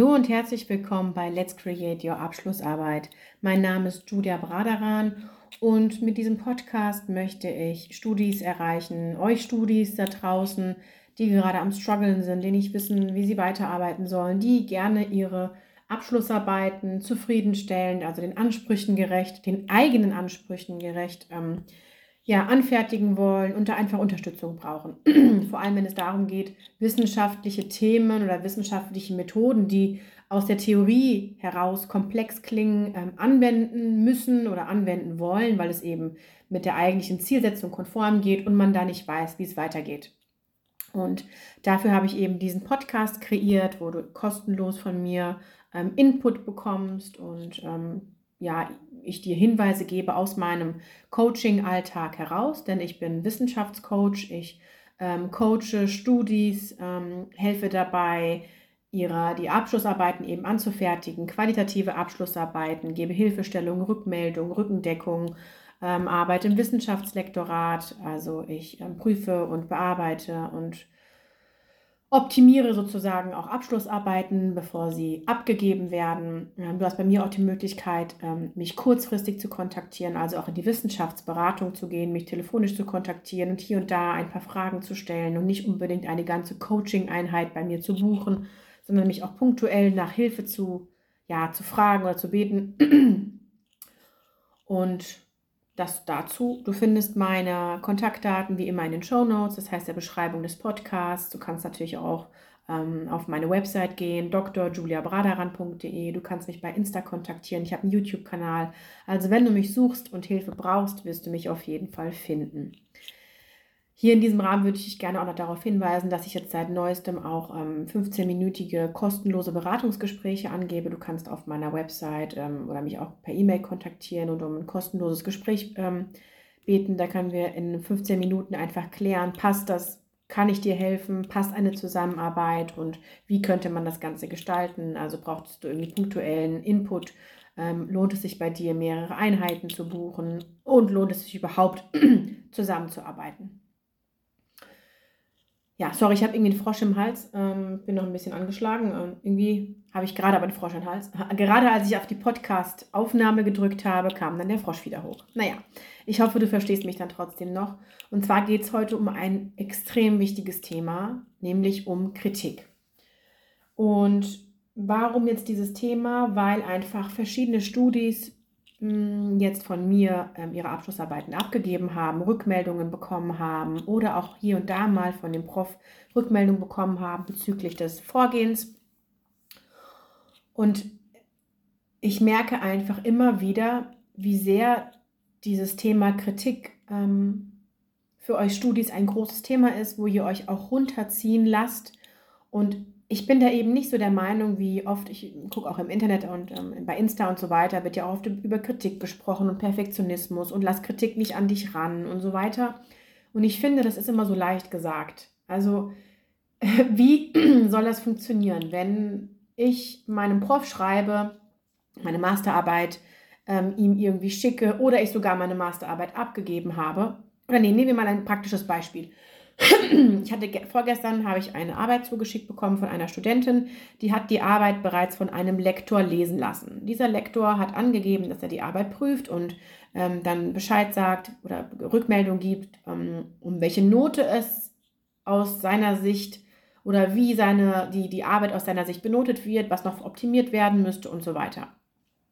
Hallo und herzlich willkommen bei Let's Create Your Abschlussarbeit. Mein Name ist Julia Braderan und mit diesem Podcast möchte ich Studis erreichen, euch Studis da draußen, die gerade am struggeln sind, die nicht wissen, wie sie weiterarbeiten sollen, die gerne ihre Abschlussarbeiten zufriedenstellend, also den Ansprüchen gerecht, den eigenen Ansprüchen gerecht ähm, ja, anfertigen wollen und da einfach Unterstützung brauchen. Vor allem, wenn es darum geht, wissenschaftliche Themen oder wissenschaftliche Methoden, die aus der Theorie heraus komplex klingen, ähm, anwenden müssen oder anwenden wollen, weil es eben mit der eigentlichen Zielsetzung konform geht und man da nicht weiß, wie es weitergeht. Und dafür habe ich eben diesen Podcast kreiert, wo du kostenlos von mir ähm, Input bekommst und ähm, ja, ich dir Hinweise gebe aus meinem Coaching-Alltag heraus, denn ich bin Wissenschaftscoach, ich ähm, coache Studis, ähm, helfe dabei, ihrer, die Abschlussarbeiten eben anzufertigen, qualitative Abschlussarbeiten, gebe Hilfestellung, Rückmeldung, Rückendeckung, ähm, arbeite im Wissenschaftslektorat, also ich ähm, prüfe und bearbeite und optimiere sozusagen auch Abschlussarbeiten, bevor sie abgegeben werden. Ähm, du hast bei mir auch die Möglichkeit, ähm, mich kurzfristig zu kontaktieren, also auch in die Wissenschaftsberatung zu gehen, mich telefonisch zu kontaktieren und hier und da ein paar Fragen zu stellen und nicht unbedingt eine ganze Coaching-Einheit bei mir zu buchen, sondern mich auch punktuell nach Hilfe zu, ja, zu fragen oder zu beten. Und das dazu. Du findest meine Kontaktdaten wie immer in den Show Notes, das heißt der Beschreibung des Podcasts. Du kannst natürlich auch ähm, auf meine Website gehen, drjuliabradaran.de. Du kannst mich bei Insta kontaktieren. Ich habe einen YouTube-Kanal. Also wenn du mich suchst und Hilfe brauchst, wirst du mich auf jeden Fall finden. Hier in diesem Rahmen würde ich gerne auch noch darauf hinweisen, dass ich jetzt seit neuestem auch ähm, 15-minütige kostenlose Beratungsgespräche angebe. Du kannst auf meiner Website ähm, oder mich auch per E-Mail kontaktieren und um ein kostenloses Gespräch ähm, beten. Da können wir in 15 Minuten einfach klären, passt das, kann ich dir helfen, passt eine Zusammenarbeit und wie könnte man das Ganze gestalten? Also brauchst du irgendwie punktuellen Input. Ähm, lohnt es sich bei dir, mehrere Einheiten zu buchen und lohnt es sich überhaupt zusammenzuarbeiten? Ja, sorry, ich habe irgendwie einen Frosch im Hals, ähm, bin noch ein bisschen angeschlagen. Ähm, irgendwie habe ich gerade aber einen Frosch im Hals. Gerade als ich auf die Podcast-Aufnahme gedrückt habe, kam dann der Frosch wieder hoch. Naja, ich hoffe, du verstehst mich dann trotzdem noch. Und zwar geht es heute um ein extrem wichtiges Thema, nämlich um Kritik. Und warum jetzt dieses Thema? Weil einfach verschiedene Studis jetzt von mir ähm, ihre Abschlussarbeiten abgegeben haben, Rückmeldungen bekommen haben oder auch hier und da mal von dem Prof Rückmeldungen bekommen haben bezüglich des Vorgehens. Und ich merke einfach immer wieder, wie sehr dieses Thema Kritik ähm, für euch Studis ein großes Thema ist, wo ihr euch auch runterziehen lasst und ich bin da eben nicht so der Meinung, wie oft, ich gucke auch im Internet und ähm, bei Insta und so weiter, wird ja oft über Kritik gesprochen und Perfektionismus und lass Kritik nicht an dich ran und so weiter. Und ich finde, das ist immer so leicht gesagt. Also, wie soll das funktionieren, wenn ich meinem Prof schreibe, meine Masterarbeit ähm, ihm irgendwie schicke oder ich sogar meine Masterarbeit abgegeben habe? Oder nee, nehmen wir mal ein praktisches Beispiel. Ich hatte vorgestern habe ich eine Arbeit zugeschickt bekommen von einer Studentin, die hat die Arbeit bereits von einem Lektor lesen lassen. Dieser Lektor hat angegeben, dass er die Arbeit prüft und ähm, dann Bescheid sagt oder Rückmeldung gibt, ähm, um welche Note es aus seiner Sicht oder wie seine, die, die Arbeit aus seiner Sicht benotet wird, was noch optimiert werden müsste und so weiter.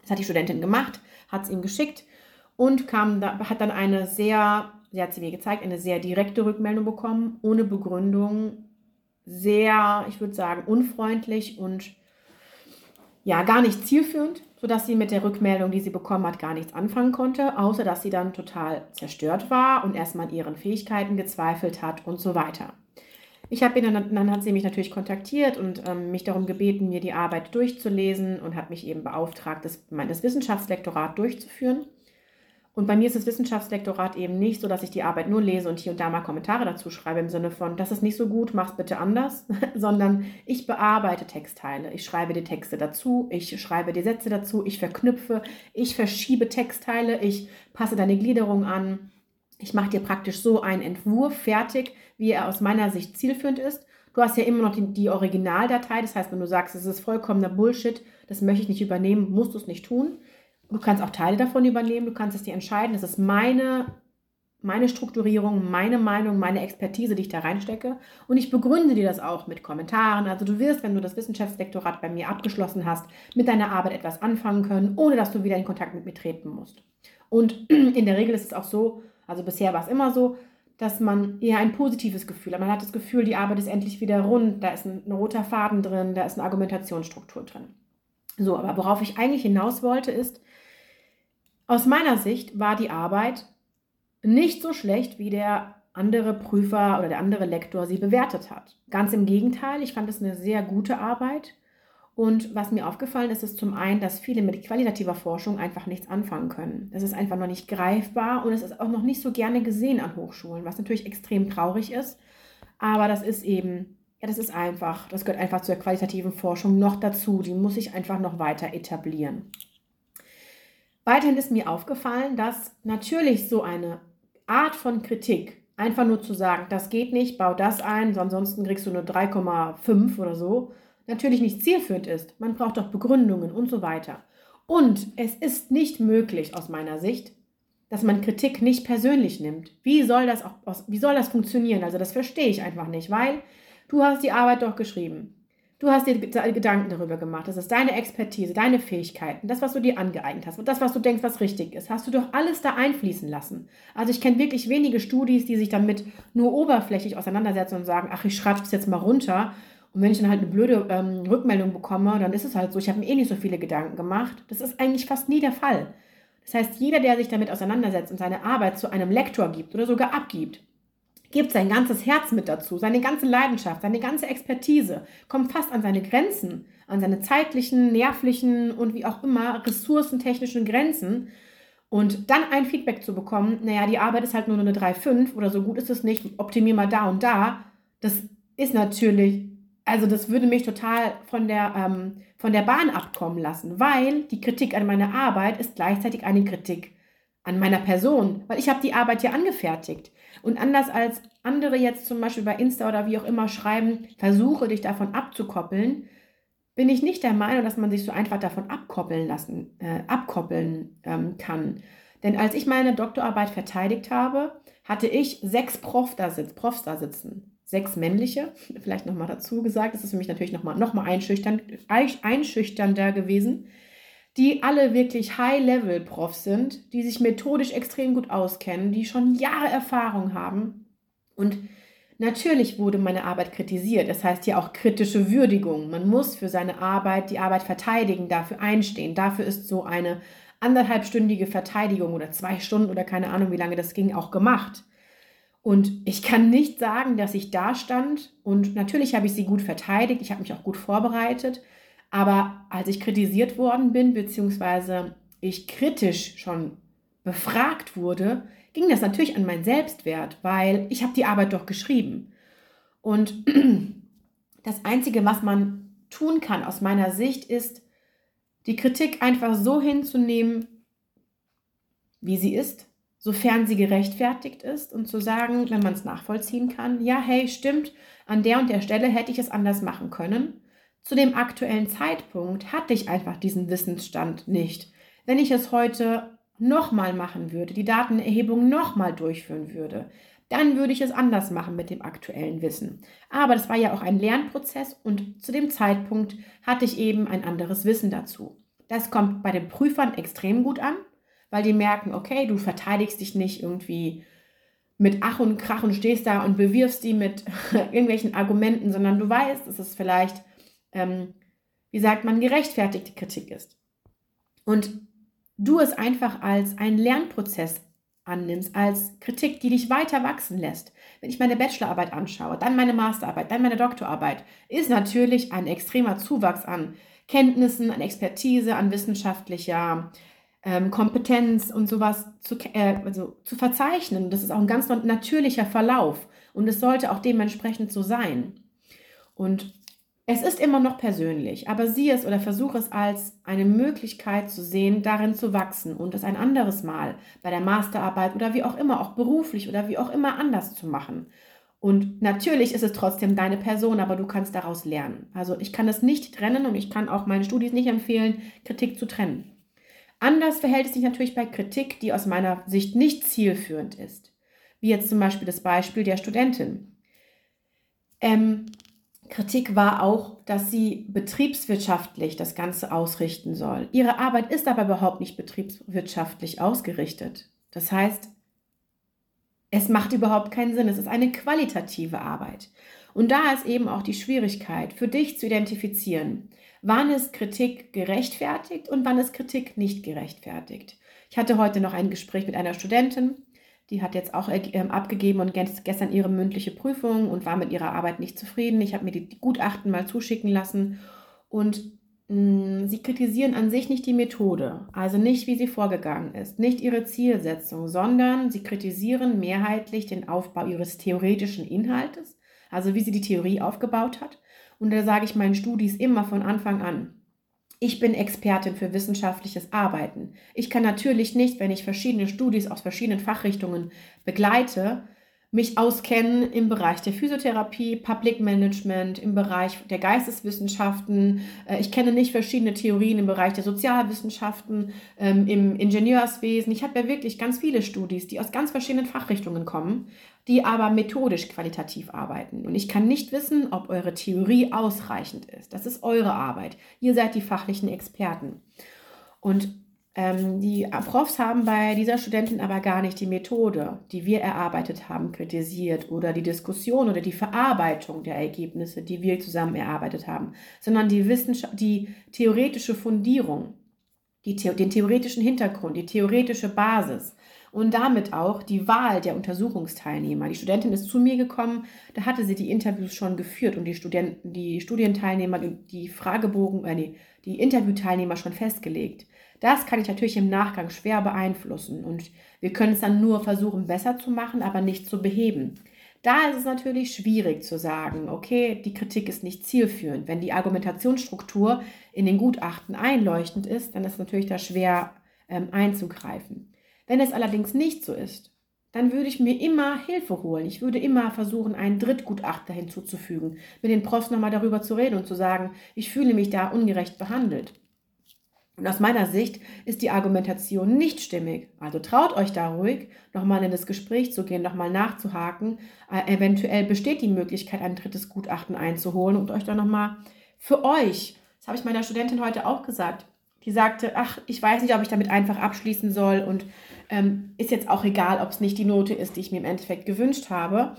Das hat die Studentin gemacht, hat es ihm geschickt und kam hat dann eine sehr sie hat sie mir gezeigt, eine sehr direkte Rückmeldung bekommen, ohne Begründung, sehr, ich würde sagen, unfreundlich und ja, gar nicht zielführend, sodass sie mit der Rückmeldung, die sie bekommen hat, gar nichts anfangen konnte, außer dass sie dann total zerstört war und erstmal an ihren Fähigkeiten gezweifelt hat und so weiter. Ich habe dann, dann hat sie mich natürlich kontaktiert und ähm, mich darum gebeten, mir die Arbeit durchzulesen und hat mich eben beauftragt, das, das Wissenschaftslektorat durchzuführen. Und bei mir ist das Wissenschaftslektorat eben nicht so, dass ich die Arbeit nur lese und hier und da mal Kommentare dazu schreibe im Sinne von, das ist nicht so gut, mach's bitte anders, sondern ich bearbeite Textteile. Ich schreibe die Texte dazu, ich schreibe die Sätze dazu, ich verknüpfe, ich verschiebe Textteile, ich passe deine Gliederung an. Ich mache dir praktisch so einen Entwurf fertig, wie er aus meiner Sicht zielführend ist. Du hast ja immer noch die, die Originaldatei. Das heißt, wenn du sagst, es ist vollkommener Bullshit, das möchte ich nicht übernehmen, musst du es nicht tun. Du kannst auch Teile davon übernehmen, du kannst es dir entscheiden. Das ist meine, meine Strukturierung, meine Meinung, meine Expertise, die ich da reinstecke. Und ich begründe dir das auch mit Kommentaren. Also du wirst, wenn du das Wissenschaftslektorat bei mir abgeschlossen hast, mit deiner Arbeit etwas anfangen können, ohne dass du wieder in Kontakt mit mir treten musst. Und in der Regel ist es auch so, also bisher war es immer so, dass man eher ein positives Gefühl hat. Man hat das Gefühl, die Arbeit ist endlich wieder rund, da ist ein, ein roter Faden drin, da ist eine Argumentationsstruktur drin. So, aber worauf ich eigentlich hinaus wollte, ist, aus meiner Sicht war die Arbeit nicht so schlecht, wie der andere Prüfer oder der andere Lektor sie bewertet hat. Ganz im Gegenteil, ich fand es eine sehr gute Arbeit. Und was mir aufgefallen ist, ist zum einen, dass viele mit qualitativer Forschung einfach nichts anfangen können. Das ist einfach noch nicht greifbar und es ist auch noch nicht so gerne gesehen an Hochschulen, was natürlich extrem traurig ist. Aber das ist eben, ja, das ist einfach, das gehört einfach zur qualitativen Forschung noch dazu. Die muss sich einfach noch weiter etablieren. Weiterhin ist mir aufgefallen, dass natürlich so eine Art von Kritik, einfach nur zu sagen, das geht nicht, bau das ein, ansonsten kriegst du nur 3,5 oder so, natürlich nicht zielführend ist. Man braucht doch Begründungen und so weiter. Und es ist nicht möglich aus meiner Sicht, dass man Kritik nicht persönlich nimmt. Wie soll das auch, wie soll das funktionieren? Also das verstehe ich einfach nicht, weil du hast die Arbeit doch geschrieben. Du hast dir Gedanken darüber gemacht. Das ist deine Expertise, deine Fähigkeiten, das, was du dir angeeignet hast und das, was du denkst, was richtig ist. Hast du doch alles da einfließen lassen. Also ich kenne wirklich wenige Studis, die sich damit nur oberflächlich auseinandersetzen und sagen, ach, ich schreibe es jetzt mal runter und wenn ich dann halt eine blöde ähm, Rückmeldung bekomme, dann ist es halt so, ich habe mir eh nicht so viele Gedanken gemacht. Das ist eigentlich fast nie der Fall. Das heißt, jeder, der sich damit auseinandersetzt und seine Arbeit zu einem Lektor gibt oder sogar abgibt, gibt sein ganzes Herz mit dazu, seine ganze Leidenschaft, seine ganze Expertise, kommt fast an seine Grenzen, an seine zeitlichen, nervlichen und wie auch immer ressourcentechnischen Grenzen. Und dann ein Feedback zu bekommen, naja, die Arbeit ist halt nur eine 3,5 oder so gut ist es nicht, optimier mal da und da, das ist natürlich also das würde mich total von der, ähm, von der Bahn abkommen lassen, weil die Kritik an meiner Arbeit ist gleichzeitig eine Kritik an meiner Person, weil ich habe die Arbeit ja angefertigt. Und anders als andere jetzt zum Beispiel bei Insta oder wie auch immer schreiben, versuche dich davon abzukoppeln, bin ich nicht der Meinung, dass man sich so einfach davon abkoppeln lassen, äh, abkoppeln ähm, kann. Denn als ich meine Doktorarbeit verteidigt habe, hatte ich sechs Prof da sitz, Profs da sitzen sechs männliche, vielleicht nochmal dazu gesagt, das ist für mich natürlich nochmal noch mal einschüchternd, einschüchternder gewesen, die alle wirklich High-Level-Profs sind, die sich methodisch extrem gut auskennen, die schon Jahre Erfahrung haben. Und natürlich wurde meine Arbeit kritisiert. Das heißt ja auch kritische Würdigung. Man muss für seine Arbeit die Arbeit verteidigen, dafür einstehen. Dafür ist so eine anderthalbstündige Verteidigung oder zwei Stunden oder keine Ahnung, wie lange das ging, auch gemacht. Und ich kann nicht sagen, dass ich da stand und natürlich habe ich sie gut verteidigt, ich habe mich auch gut vorbereitet, aber als ich kritisiert worden bin, beziehungsweise ich kritisch schon befragt wurde, ging das natürlich an meinen Selbstwert, weil ich habe die Arbeit doch geschrieben. Und das Einzige, was man tun kann aus meiner Sicht, ist, die Kritik einfach so hinzunehmen, wie sie ist sofern sie gerechtfertigt ist und zu sagen, wenn man es nachvollziehen kann, ja, hey, stimmt, an der und der Stelle hätte ich es anders machen können. Zu dem aktuellen Zeitpunkt hatte ich einfach diesen Wissensstand nicht. Wenn ich es heute nochmal machen würde, die Datenerhebung nochmal durchführen würde, dann würde ich es anders machen mit dem aktuellen Wissen. Aber das war ja auch ein Lernprozess und zu dem Zeitpunkt hatte ich eben ein anderes Wissen dazu. Das kommt bei den Prüfern extrem gut an weil die merken, okay, du verteidigst dich nicht irgendwie mit Ach und Krach und stehst da und bewirfst die mit irgendwelchen Argumenten, sondern du weißt, es vielleicht, ähm, wie sagt man, gerechtfertigte Kritik ist. Und du es einfach als einen Lernprozess annimmst, als Kritik, die dich weiter wachsen lässt. Wenn ich meine Bachelorarbeit anschaue, dann meine Masterarbeit, dann meine Doktorarbeit, ist natürlich ein extremer Zuwachs an Kenntnissen, an Expertise, an wissenschaftlicher ähm, Kompetenz und sowas zu, äh, also zu verzeichnen. Das ist auch ein ganz natürlicher Verlauf und es sollte auch dementsprechend so sein. Und es ist immer noch persönlich, aber sieh es oder versuche es als eine Möglichkeit zu sehen, darin zu wachsen und es ein anderes Mal bei der Masterarbeit oder wie auch immer, auch beruflich oder wie auch immer anders zu machen. Und natürlich ist es trotzdem deine Person, aber du kannst daraus lernen. Also ich kann es nicht trennen und ich kann auch meinen Studis nicht empfehlen, Kritik zu trennen. Anders verhält es sich natürlich bei Kritik, die aus meiner Sicht nicht zielführend ist. Wie jetzt zum Beispiel das Beispiel der Studentin. Ähm, Kritik war auch, dass sie betriebswirtschaftlich das Ganze ausrichten soll. Ihre Arbeit ist aber überhaupt nicht betriebswirtschaftlich ausgerichtet. Das heißt, es macht überhaupt keinen Sinn. Es ist eine qualitative Arbeit. Und da ist eben auch die Schwierigkeit, für dich zu identifizieren, wann ist Kritik gerechtfertigt und wann ist Kritik nicht gerechtfertigt. Ich hatte heute noch ein Gespräch mit einer Studentin, die hat jetzt auch äh, abgegeben und gestern ihre mündliche Prüfung und war mit ihrer Arbeit nicht zufrieden. Ich habe mir die Gutachten mal zuschicken lassen und mh, mm, sie kritisieren an sich nicht die Methode, also nicht, wie sie vorgegangen ist, nicht ihre Zielsetzung, sondern sie kritisieren mehrheitlich den Aufbau ihres theoretischen Inhaltes, also wie sie die Theorie aufgebaut hat. Und da sage ich meinen Studis immer von Anfang an, ich bin Expertin für wissenschaftliches Arbeiten. Ich kann natürlich nicht, wenn ich verschiedene Studis aus verschiedenen Fachrichtungen begleite, mich auskennen im Bereich der Physiotherapie, Public Management, im Bereich der Geisteswissenschaften. Äh, ich kenne nicht verschiedene Theorien im Bereich der Sozialwissenschaften, ähm, im Ingenieurswesen. Ich habe ja wirklich ganz viele Studis, die aus ganz verschiedenen Fachrichtungen kommen, die aber methodisch qualitativ arbeiten. Und ich kann nicht wissen, ob eure Theorie ausreichend ist. Das ist eure Arbeit. Ihr seid die fachlichen Experten. Und ähm, die Profs haben bei dieser Studentin aber gar nicht die Methode, die wir erarbeitet haben, kritisiert oder die Diskussion oder die Verarbeitung der Ergebnisse, die wir zusammen erarbeitet haben, sondern die, Wissenschaft die theoretische Fundierung, die The den theoretischen Hintergrund, die theoretische Basis und damit auch die Wahl der Untersuchungsteilnehmer. Die Studentin ist zu mir gekommen, da hatte sie die Interviews schon geführt und die Studenten, die Studienteilnehmer, die Fragebogen, äh, nee, die Interviewteilnehmer schon festgelegt. Das kann ich natürlich im Nachgang schwer beeinflussen und wir können es dann nur versuchen, besser zu machen, aber nicht zu beheben. Da ist es natürlich schwierig zu sagen, okay, die Kritik ist nicht zielführend. Wenn die Argumentationsstruktur in den Gutachten einleuchtend ist, dann ist es natürlich da schwer ähm, einzugreifen. Wenn es allerdings nicht so ist, dann würde ich mir immer Hilfe holen. Ich würde immer versuchen, einen Drittgutachter hinzuzufügen, mit den Profs nochmal darüber zu reden und zu sagen, ich fühle mich da ungerecht behandelt. Und aus meiner Sicht ist die Argumentation nicht stimmig. Also traut euch da ruhig, nochmal in das Gespräch zu gehen, nochmal nachzuhaken. Äh, eventuell besteht die Möglichkeit, ein drittes Gutachten einzuholen und euch dann nochmal für euch, das habe ich meiner Studentin heute auch gesagt, die sagte, ach, ich weiß nicht, ob ich damit einfach abschließen soll und ähm, ist jetzt auch egal, ob es nicht die Note ist, die ich mir im Endeffekt gewünscht habe.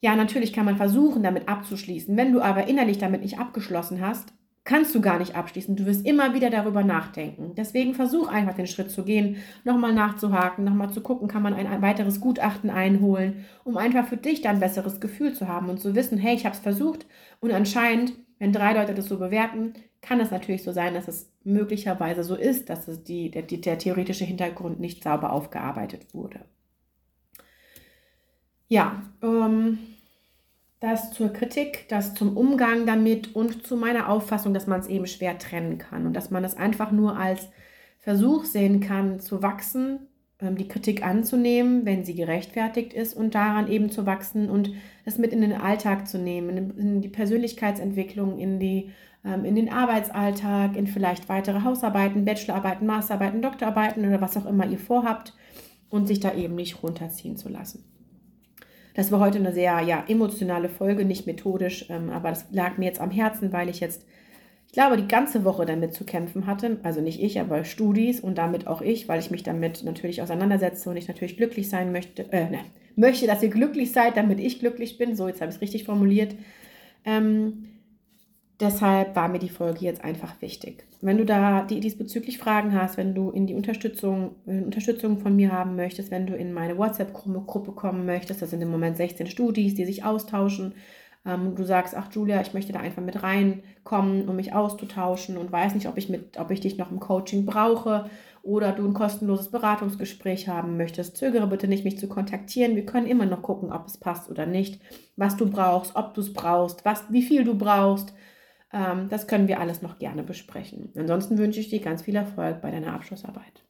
Ja, natürlich kann man versuchen, damit abzuschließen. Wenn du aber innerlich damit nicht abgeschlossen hast, kannst du gar nicht abschließen. Du wirst immer wieder darüber nachdenken. Deswegen versuch einfach den Schritt zu gehen, nochmal nachzuhaken, nochmal zu gucken, kann man ein weiteres Gutachten einholen, um einfach für dich dann ein besseres Gefühl zu haben und zu wissen, hey, ich habe es versucht und anscheinend, wenn drei Leute das so bewerten, kann es natürlich so sein, dass es möglicherweise so ist, dass es die, der, der theoretische Hintergrund nicht sauber aufgearbeitet wurde. Ja, ähm, das zur Kritik, das zum Umgang damit und zu meiner Auffassung, dass man es eben schwer trennen kann und dass man es einfach nur als Versuch sehen kann, zu wachsen, ähm, die Kritik anzunehmen, wenn sie gerechtfertigt ist und daran eben zu wachsen und es mit in den Alltag zu nehmen, in die Persönlichkeitsentwicklung, in, die, in den Arbeitsalltag, in vielleicht weitere Hausarbeiten, Bachelorarbeiten, Masterarbeiten, Doktorarbeiten oder was auch immer ihr vorhabt und sich da eben nicht runterziehen zu lassen. Das war heute eine sehr ja, emotionale Folge, nicht methodisch, ähm, aber das lag mir jetzt am Herzen, weil ich jetzt, ich glaube, die ganze Woche damit zu kämpfen hatte. Also nicht ich, aber Studis und damit auch ich, weil ich mich damit natürlich auseinandersetze und ich natürlich glücklich sein möchte, äh, ne, möchte, dass ihr glücklich seid, damit ich glücklich bin. So, jetzt habe ich es richtig formuliert. Ähm, Deshalb war mir die Folge jetzt einfach wichtig. Wenn du da die diesbezüglich Fragen hast, wenn du in die Unterstützung, in Unterstützung von mir haben möchtest, wenn du in meine WhatsApp-Gruppe kommen möchtest, das sind im Moment 16 Studis, die sich austauschen, ähm, du sagst, ach Julia, ich möchte da einfach mit reinkommen, um mich auszutauschen und weiß nicht, ob ich, mit, ob ich dich noch im Coaching brauche oder du ein kostenloses Beratungsgespräch haben möchtest, zögere bitte nicht, mich zu kontaktieren. Wir können immer noch gucken, ob es passt oder nicht, was du brauchst, ob du es brauchst, was, wie viel du brauchst. Ähm, das können wir alles noch gerne besprechen. Ansonsten wünsche ich dir ganz viel Erfolg bei deiner Abschlussarbeit.